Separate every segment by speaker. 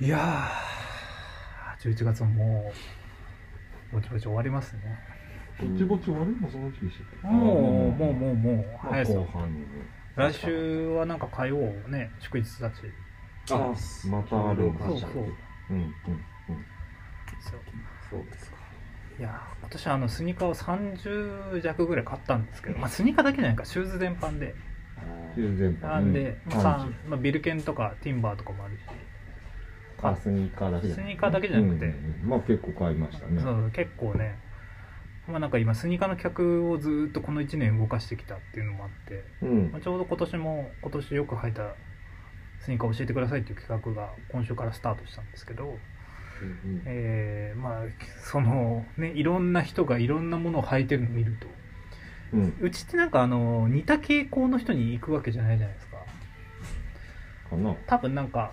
Speaker 1: いやー。11月ももうぼちぼち終わりますね。
Speaker 2: ぼちぼち終わりもうその時期でし
Speaker 1: もうもうもうもう
Speaker 2: まあ
Speaker 1: 早いですよ来週はなんか火曜ね祝日だし
Speaker 2: あまたあるんだ
Speaker 1: そうそう
Speaker 2: うんうんうん
Speaker 1: そう
Speaker 3: そうですか
Speaker 1: いやー今年はあのスニーカーを30弱ぐらい買ったんですけど、まあ、スニーカーだけじゃないかシューズ全般で
Speaker 2: 中全般
Speaker 1: なんで、
Speaker 2: うん
Speaker 1: まあさんまあ、ビルケンとかティンバーとかもあるし
Speaker 2: あスニーカーだけじゃ
Speaker 1: スニーカーだけじゃなくて。
Speaker 2: うんうんうん。まあ結構買いましたね。
Speaker 1: そう結構ね。まあなんか今スニーカーの客をずーっとこの1年動かしてきたっていうのもあって、
Speaker 2: うん。
Speaker 1: まあ、ちょうど今年も今年よく履いたスニーカーを教えてくださいっていう企画が今週からスタートしたんですけど、
Speaker 3: うん。
Speaker 1: えーまあそのねいろんな人がいろんなものを履いてるのを見ると。
Speaker 2: うん。
Speaker 1: うちってなんかあの似た傾向の人に行くわけじゃないじゃないですか。
Speaker 2: かな。
Speaker 1: 多分なんか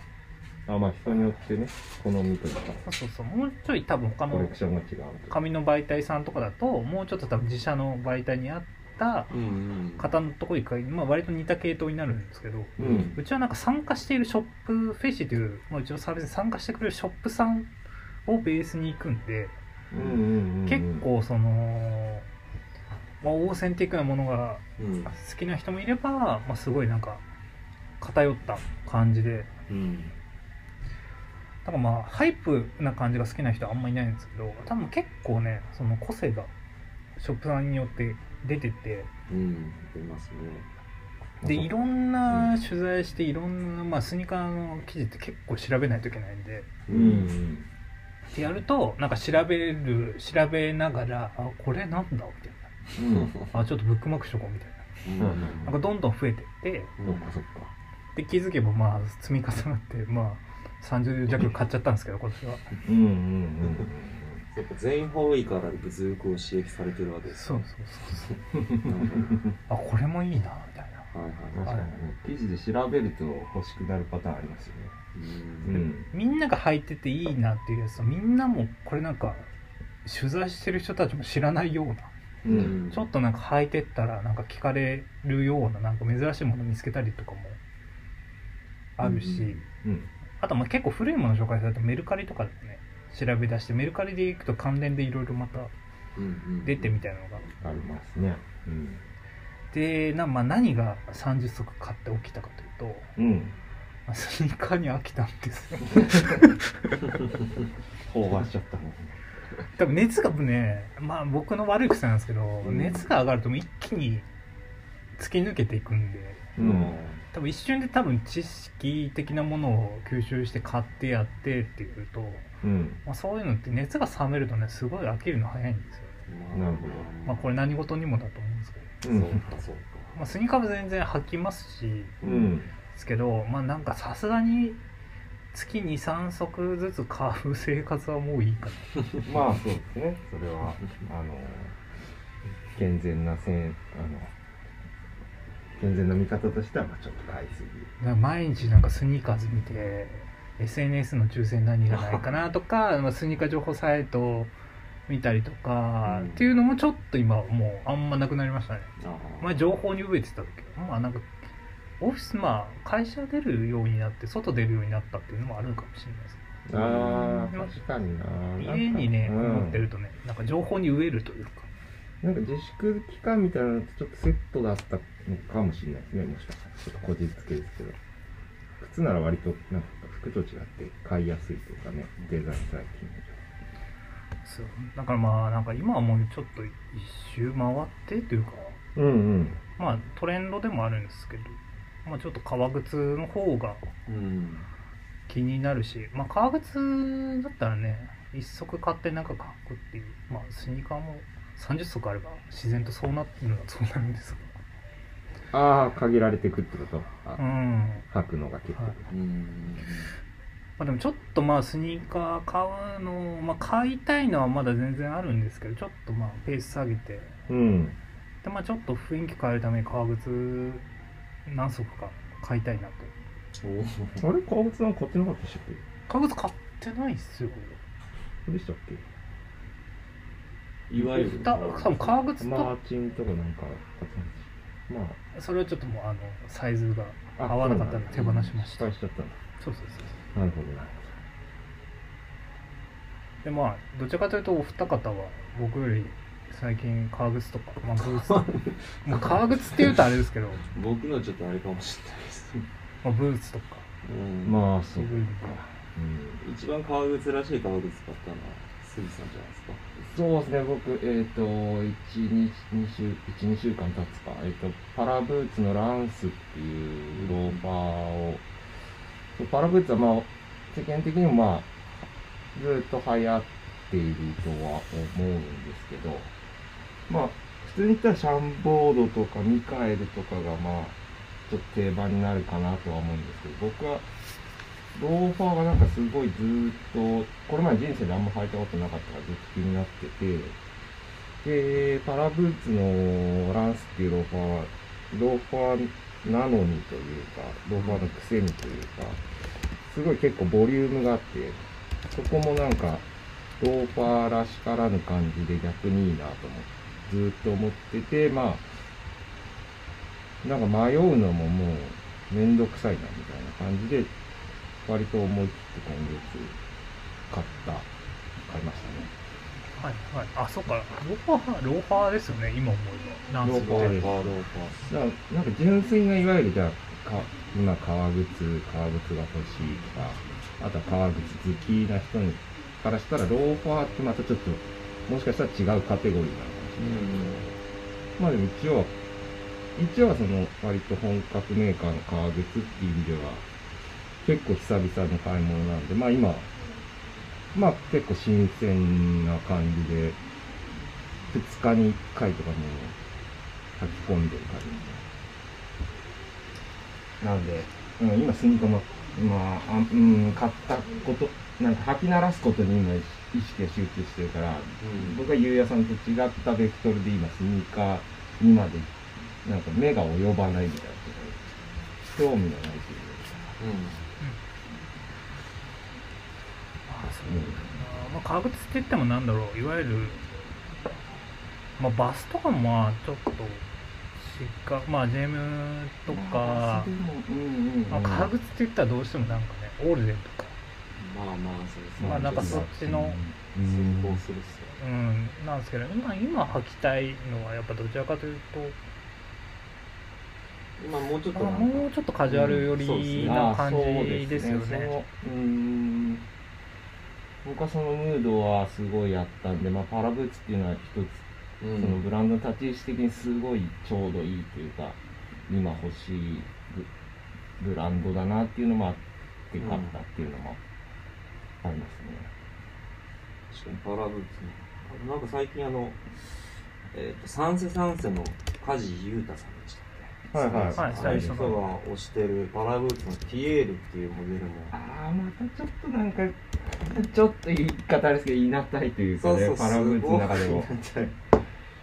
Speaker 2: あまあ人によってね好みというか。
Speaker 1: そうそう。そうもうちょい多分他の
Speaker 2: コレクションが違う
Speaker 1: 紙の媒体さんとかだともうちょっと多分自社の媒体にあった
Speaker 3: うんうん。
Speaker 1: 方のとこ行くまあ割と似た系統になるんですけど
Speaker 2: うん。
Speaker 1: うちはなんか参加しているショップフェシという、まあ、うちのサービスに参加してくれるショップさんをベースに行くんで、
Speaker 2: うんうんうんうん。
Speaker 1: 結構その、まあ、オーセンティックなものが
Speaker 3: うん。
Speaker 1: 好きな人もいれば、まあ、すごいなんか偏った感じで
Speaker 3: うん
Speaker 1: だからまあハイプな感じが好きな人はあんまりいないんですけど多分結構ねその個性がショップさんによって出てて
Speaker 3: うん出ますね。
Speaker 1: でいろんな取材していろんな、まあ、スニーカーの記事って結構調べないといけないんで。
Speaker 2: うんうん。
Speaker 1: ってやるとなんか調べる調べながらあこれなんだみたい
Speaker 2: うん。
Speaker 1: なあちょっとブックマークしとこうみたいな。なんかどんどん増えてって。で気づけばまあ積み重なってまあ30弱買っちゃったんですけど今年は。
Speaker 2: うんうんうん。
Speaker 3: やっぱ全員多いから物欲を刺激されてるわけです
Speaker 1: そうそうそうそう。あこれもいいなみたいな。
Speaker 3: はい
Speaker 2: 確
Speaker 3: はい。
Speaker 2: かに。ね記事で調べると欲しくなるパターンありますよね。
Speaker 3: う
Speaker 2: うん。ん
Speaker 1: みんなが履いてていいなっていうやつとみんなもこれなんか取材してる人たちも知らないような。
Speaker 2: うん。
Speaker 1: ちょっとなんか履いてったらなんか聞かれるようななんか珍しいもの見つけたりとかもあるし、
Speaker 2: うん
Speaker 1: あとまあ結構古いもの紹介されたメルカリとかでね調べ出してメルカリで行くと関連でいろいろまた
Speaker 3: うん
Speaker 1: 出てみたいなのが。
Speaker 2: ありますね。うん。
Speaker 1: でな、まあ、何が30足買って起きたかというと、
Speaker 2: うん。
Speaker 1: まあスニーカーに飽きたんですよ。
Speaker 2: 飽和しちゃったもん
Speaker 1: 多分熱がねまあ僕の悪い癖なんですけど、
Speaker 3: ん。
Speaker 1: 熱が上がるともう一気に突き抜けていくんで。
Speaker 2: うん
Speaker 1: 多分一瞬で多分知識的なものを吸収して買ってやってっていうと、
Speaker 2: うん。
Speaker 1: まあ、そういうのって熱が冷めるとねすごい飽きるの早いんですよ、
Speaker 2: なるほど。
Speaker 1: まあ、これ何事にもだと思うんですけど、
Speaker 2: うん。
Speaker 3: そうかそうか。
Speaker 1: まあ、スニーカーも全然履きますし
Speaker 2: うん
Speaker 1: ですけどまあなんかさすがに月23足ずつ買う生活はもういいかな。
Speaker 2: まあそうですね。それはあの健全なせんあの健全な見方としてはまあちょっと買いすぎ。
Speaker 1: 毎日なんかスニーカーズ見て SNS の抽選何がないかなとか まあスニーカー情報サイト見たりとか、
Speaker 3: うん。
Speaker 1: っていうのもちょっと今もうあんまなくなりましたね。
Speaker 3: あ
Speaker 1: 前情報に飢えてたけどまあなんかオフィスまあ会社出るようになって外出るようになったっていうのもあるかもしれないです
Speaker 2: あー確かにな
Speaker 1: 家にね
Speaker 2: うん。
Speaker 1: 思ってるとねなんか情報に飢えるというか
Speaker 2: なんか自粛期間みたいなのとちょっとセットだったのかもしれないですねもしかしたら。ちょっとこじつけですけど。靴なら割となんか服と違って買いやすいというかねデザイン最近
Speaker 1: そう。だからまあなんか今はもうちょっと一周回ってというか。
Speaker 2: うんうん。
Speaker 1: まあトレンドでもあるんですけど、まあ、ちょっと革靴の方が
Speaker 3: うん。
Speaker 1: 気になるし、まあ、革靴だったらね一足買ってなんか買うっていう。まあスニーカーも30足あれば自然とそうなってるのはそうなるんです
Speaker 2: ああ限られてくってこと？
Speaker 1: うん。
Speaker 2: 履くのが結構、
Speaker 1: はい。
Speaker 3: うん。
Speaker 1: まあ、でもちょっとまあスニーカー買うの、まあ、買いたいのはまだ全然あるんですけどちょっとまあペース下げて。
Speaker 2: うん。
Speaker 1: で、まあ、ちょっと雰囲気変えるために革靴何足か買いたいなと。
Speaker 3: お
Speaker 2: あれ？革靴なんか買ってなかったっけ？
Speaker 1: 革靴買ってないっすよ。
Speaker 2: そうでしたっけ？
Speaker 3: いわゆる
Speaker 1: た多分革靴と、
Speaker 2: マーチンとかなんか買ってないしまあ。
Speaker 1: それはちょっともうあのサイズが
Speaker 2: あ
Speaker 1: 合わなかったので手放しました。
Speaker 2: 失敗しちゃったんだ。
Speaker 1: そうそうそう
Speaker 2: なるほどなる
Speaker 1: でまあどちらかというとお二方は僕より最近革靴とか、まあ、ブーツとか。まあ革靴。っていうとあれですけど、
Speaker 3: 僕のちょっとあれかもしれないです。
Speaker 1: まあ、ブーツとか。
Speaker 3: うん。
Speaker 2: まあそう。か
Speaker 1: う
Speaker 2: ん。
Speaker 3: 一番革靴らしい革靴買ったのは杉さんじゃないですか？
Speaker 2: そうですね、僕、えっ、と、1、2, 週、1、2週間経つか、えっ、と、パラブーツのランスっていうローファーを、そうパラブーツはまあ、世間的にもまあ、ずっと流行っているとは思うんですけど、まあ、普通に言ったらシャンボードとかミカエルとかがまあ、ちょっと定番になるかなとは思うんですけど、僕は、ローファーがなんかすごいずーっと、これまで人生であんま履いたことなかったからずっと気になってて、で、パラブーツのランスっていうローファーは、ローファーなのにというか、ローファーのくせにというか、すごい結構ボリュームがあって、そこもなんか、ローファーらしからぬ感じで逆にいいなと思って、ずっと思ってて、まあ、なんか迷うのももうめんどくさいなみたいな感じで、割と思い切って今月買った、買いましたね。
Speaker 1: はいはい。あそっか。ローファーローファーですよね今思えば。
Speaker 2: ローファーです。
Speaker 3: ローファー、ローフ
Speaker 2: だから、なんか純粋ないわゆるじゃあ、か今革靴、革靴が欲しいとか、あとは革靴好きな人にからしたら、ローファーってまたちょっと、もしかしたら違うカテゴリーなのかもしれないけど、まあでも一応は、一応はその割と本格メーカーの革靴っていう意味では、結構久々の買い物なんで、まあ今、まあ結構新鮮な感じで、2日に1回とかも書き込んでる感じ。なんで、うん、今スニーカーも、まあ、あうん、買ったこと、なんか履き慣らすことに今意識が集中してるから、
Speaker 3: うん。
Speaker 2: 僕はゆうやさんと違ったベクトルで今スニーカーにまで、なんか目が及ばないみたいなこと興味がないというか。
Speaker 1: あそうあまあ革靴って言ってもなんだろういわゆるまあバスとかもまあちょっとしっかまあジェムとか。まあ、革靴って言ったらどうしてもなんかねオールデンとか
Speaker 3: まあまあ、そうですね。
Speaker 1: まあなんかそっちの
Speaker 2: うん、
Speaker 3: するっすよ。
Speaker 1: うんなんですけど今今履きたいのはやっぱどちらかというと
Speaker 3: 今もうちょっ
Speaker 1: あ
Speaker 3: と
Speaker 1: もうちょっとカジュアル寄りな感じですよね。
Speaker 2: うーん僕はそのムードはすごいあったんで、まあ、パラブーツっていうのは一つ、
Speaker 3: うん
Speaker 2: そのブランドの立ち位置的にすごいちょうどいいというか今欲しいブブランドだなっていうのもあって買ったっていうのもありますね。
Speaker 3: 確かにパラブーツね。あなんか最近あの、えっ、と、サンセサンセの梶裕太さんでした
Speaker 2: はいはい
Speaker 1: はい
Speaker 3: あの人が推してるパラブーツのティエールっていうモデルも。
Speaker 2: ああまたちょっとなんかちょっと言い方あれですけど言いなさいというかねパラブーツの中でも。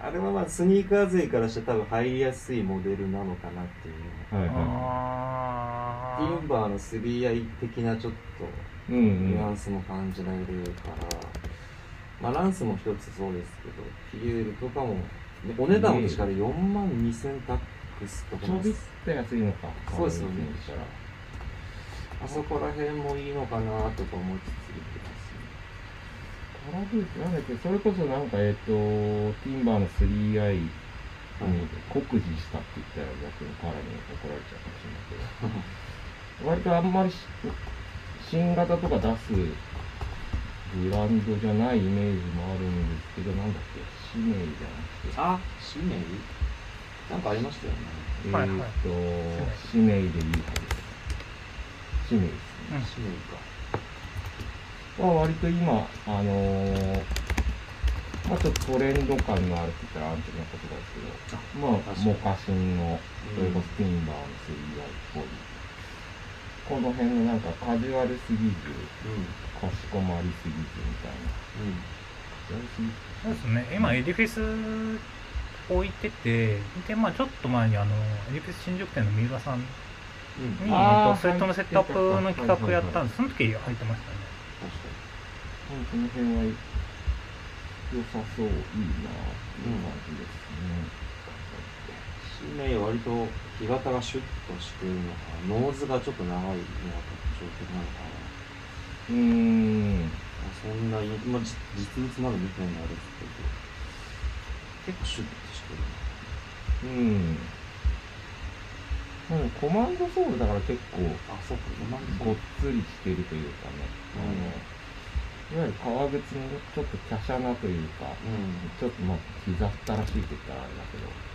Speaker 3: あれはまあスニーカー勢からして多分入りやすいモデルなのかなっていう。
Speaker 2: はいは
Speaker 1: あ
Speaker 3: ティンバーの 3i 的なちょっと
Speaker 2: い。うんうん。
Speaker 3: ニュアンスも感じられるから、まあランスも一つそうですけど、ティエールとかも、ねお値段も確かに4万2000タックスとか
Speaker 2: ちょびっと安いのか。
Speaker 3: そうですよね。あそこら辺もいいのかなとか思いつつ言ってます
Speaker 2: パラブーツなんだっけ？それこそなんかえっ、とティンバーの 3i に酷似したって言ったら逆に彼に怒られちゃうかもしれないけど。割とあんまりし新型とか出すブランドじゃないイメージもあるんですけどなんだっけ？シメイじゃなくて。
Speaker 3: あ、シメイ？なんかありましたよね。
Speaker 2: えー
Speaker 1: はいはい
Speaker 2: っと、シメイでいいはずです。シメイですね。
Speaker 1: うん
Speaker 3: シメイか。
Speaker 2: まあ、割と今、あのーまあちょっとトレンド感のあるって言ったらアンチな言葉ですけど、まあモカシンの、それこそティンバーの 3i っぽい。この辺のなんかカジュアルすぎず、
Speaker 3: うん。
Speaker 2: かしこまりすぎずみたいな。
Speaker 1: そうですね今エディフィス置いててでまあちょっと前にあのエディフィス新宿店の三浦さんに、
Speaker 3: うん。
Speaker 1: とスウェットのセットアップの企画やったんですその時入ってましたね
Speaker 3: 確か
Speaker 2: この辺は良さそう、いいなっていう感じですね。
Speaker 3: に。シメイは割と木型がシュッとしているのか、ノーズがちょっと長いのが特徴的なのか
Speaker 2: うーん。
Speaker 3: な。そんなイまあ、じ実物まだ見てないのあれですけど、結構シュッと
Speaker 2: うん。うんコマンドソールだから結構
Speaker 3: あ、そうか、
Speaker 2: ごっつりしてるというかね、あのいわゆる革靴のちょっと華奢なというか、
Speaker 3: うん。
Speaker 2: ちょっとまあ膝ったらしいって言ったらあれだけど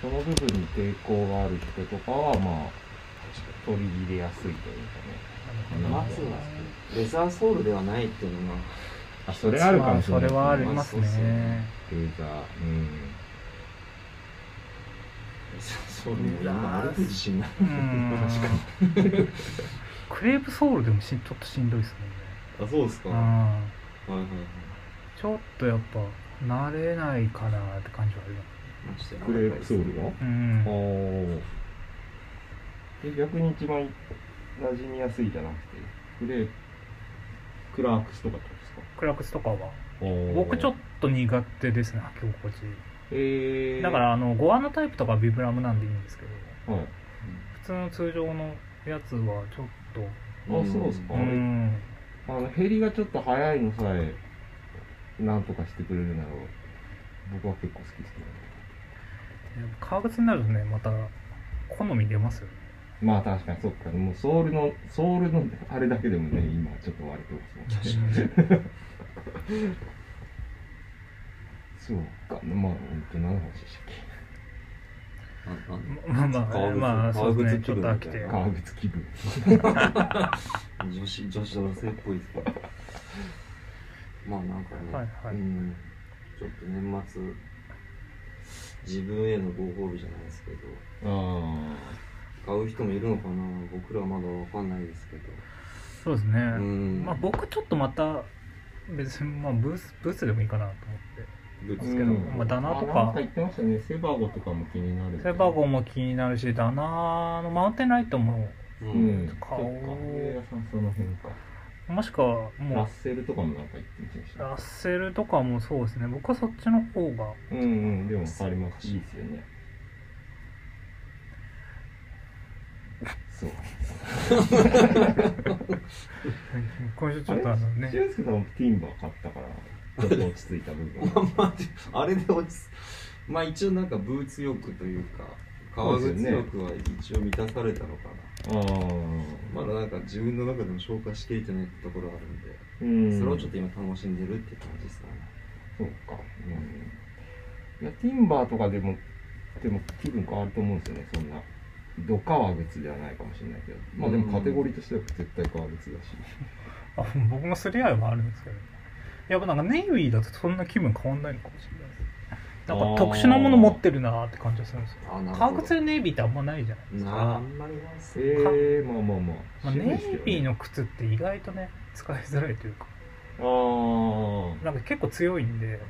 Speaker 2: その部分に抵抗がある人とかはまあ取り入れやすいというかね。
Speaker 3: まずは、レザーソールではないっていうのが、
Speaker 2: あそれあるかもしれない。
Speaker 1: まあそれはありますね。
Speaker 2: レーザー。うん
Speaker 3: レザーソールも今ある自信ない。
Speaker 1: うん。クレープソールでもしちょっとしんどいです
Speaker 3: あ、そうですか。
Speaker 1: ね、
Speaker 3: はい
Speaker 1: うん、
Speaker 3: はいはい。
Speaker 1: ちょっとやっぱ慣れないかなって感じはありま
Speaker 3: まして
Speaker 2: クレープソールが？
Speaker 1: すうん。
Speaker 2: あー。え逆に一番馴染みやすいじゃなくてクレークラークスとかですか？
Speaker 1: クラックスとかは。僕
Speaker 2: 僕
Speaker 1: ちょっと苦手ですね履き心地
Speaker 2: えー、
Speaker 1: だからあのゴアのタイプとかはビブラムなんでいいんですけど
Speaker 2: はい
Speaker 1: 普通の通常のやつはちょっと
Speaker 2: あそうですか。
Speaker 1: うん。
Speaker 2: あの減りがちょっと早いのさえなんとかしてくれるなら僕は結構好きですけどね。
Speaker 1: 革靴になるとねまた好み出ますよね。
Speaker 2: まあ確かにそっか。もうソールのソールのあれだけでもね今ちょっと割れてますもんね。そう。かまあ本当何の話でしたっけ？
Speaker 1: まあまあまあそうですねち
Speaker 3: 革
Speaker 1: ょっと飽きて。
Speaker 2: 革靴気分。
Speaker 3: 女子女子大生っぽいですけどまあなんかね、
Speaker 1: はいはい。
Speaker 3: うんちょっと年末自分へのご褒美じゃないですけど。
Speaker 2: あ
Speaker 3: 買う人もいるのかな？僕らはまだわかんないですけど。
Speaker 1: そうですね、
Speaker 3: うん。
Speaker 1: まあ僕ちょっとまた別にまあブースブースでもいいかなと思って
Speaker 3: ぶつ
Speaker 1: ですけどまあダナとか。
Speaker 2: 言ってましたね。セバゴとかも気になる
Speaker 1: セバゴも気になるしダナのマウンテンライトも
Speaker 3: う。
Speaker 2: うん。んその辺か。
Speaker 1: もしくは
Speaker 2: ラ
Speaker 1: も
Speaker 2: ッセルとかもなんか言ってました
Speaker 1: うラッセルとかもそうですね。僕はそっちの方が
Speaker 2: うんうん。でも分かります。いいですよね。そう。
Speaker 1: 今週ちょっとあのね。
Speaker 2: 俊介さんもティンバー買ったからちょっと落ち着いた部分。
Speaker 3: まあまああれで落ち着まあ一応なんかブーツ欲というか革靴欲は一応満たされたのかな、
Speaker 2: ああ
Speaker 3: まだなんか自分の中でも消化しきれてないところがあるんで、
Speaker 2: うん。
Speaker 3: それをちょっと今楽しんでるって感じですかね。
Speaker 2: そうか。うん。いやティンバーとかでもでも気分変わると思うんですよね。そんなド革靴ではないかもしれないけど。まあでもカテゴリーとしては絶対革靴だし。
Speaker 1: あ僕もすり合いはあるんですけどやっぱなんかネイビーだとそんな気分変わんないのかもしれないです。なんか特殊なもの持ってるなーって感じがするんですよ。
Speaker 3: あなるほど。
Speaker 1: 革靴でネイビーってあんまないじゃないです
Speaker 3: なあ。
Speaker 1: か
Speaker 3: んまりないっす
Speaker 2: ええまあまあまあ、
Speaker 1: まあ、ネイビー
Speaker 2: の
Speaker 1: の靴って意外とね使いづらいというか。
Speaker 2: ああ
Speaker 1: なんか結構強いんで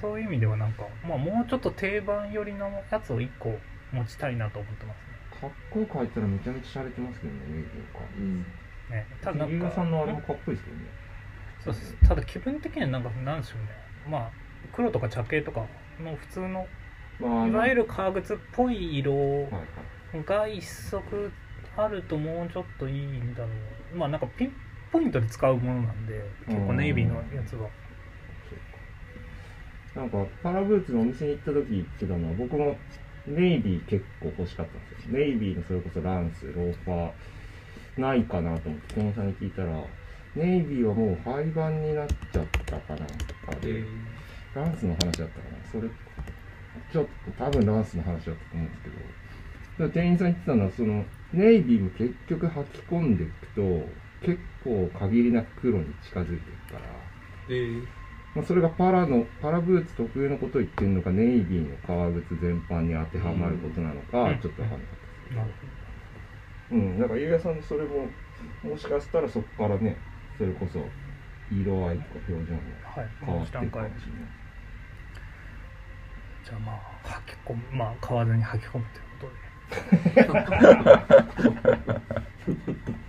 Speaker 1: そういう意味ではなんか、まあ、もうちょっと定番寄りのやつを1個持ちたいなと思ってます
Speaker 2: かっこよく入ったらめちゃめちゃ洒落てますけどねネイビーか
Speaker 3: うん
Speaker 1: ねねただなんか
Speaker 2: 飯田さんのあれもかっこいいですけどね
Speaker 1: そうです。ただ気分的にはなんかなんでしょうね。まあ黒とか茶系とかの普通の
Speaker 2: まあ
Speaker 1: いわゆ
Speaker 2: る
Speaker 1: る革靴っぽい色が一足あるともうちょっといいんだろう。まあなんかピンポイントで使うものなんで結構ネイビーのやつは。
Speaker 2: なんかパラブーツのお店に行った時言ってたのは僕もネイビー結構欲しかったんですよ。ネイビーのそれこそランスローファーないかなと思って店員さんに聞いたらネイビーはもう廃盤になっちゃったかなとかで、ランスの話だったかな。それちょっと多分ランスの話だったと思うんですけど。店員さん言ってたのはそのネイビーも結局履き込んでいくと結構限りなく黒に近づいていくから。
Speaker 3: えー。
Speaker 2: まあ、それがパラのパラブーツ特有のことを言ってるのかネイビーの革靴全般に当てはまることなのか、
Speaker 1: うん。
Speaker 2: ちょっとわかんなかった
Speaker 1: なる
Speaker 2: うん、だからゆうやさんのそれももしかしたらそこからねそれこそ色合いとか表情も
Speaker 1: ほどはい
Speaker 2: 変わっていくか
Speaker 1: 段階
Speaker 2: もしれない。
Speaker 1: じゃあまあ履き込むまあ買わずに履き込むということで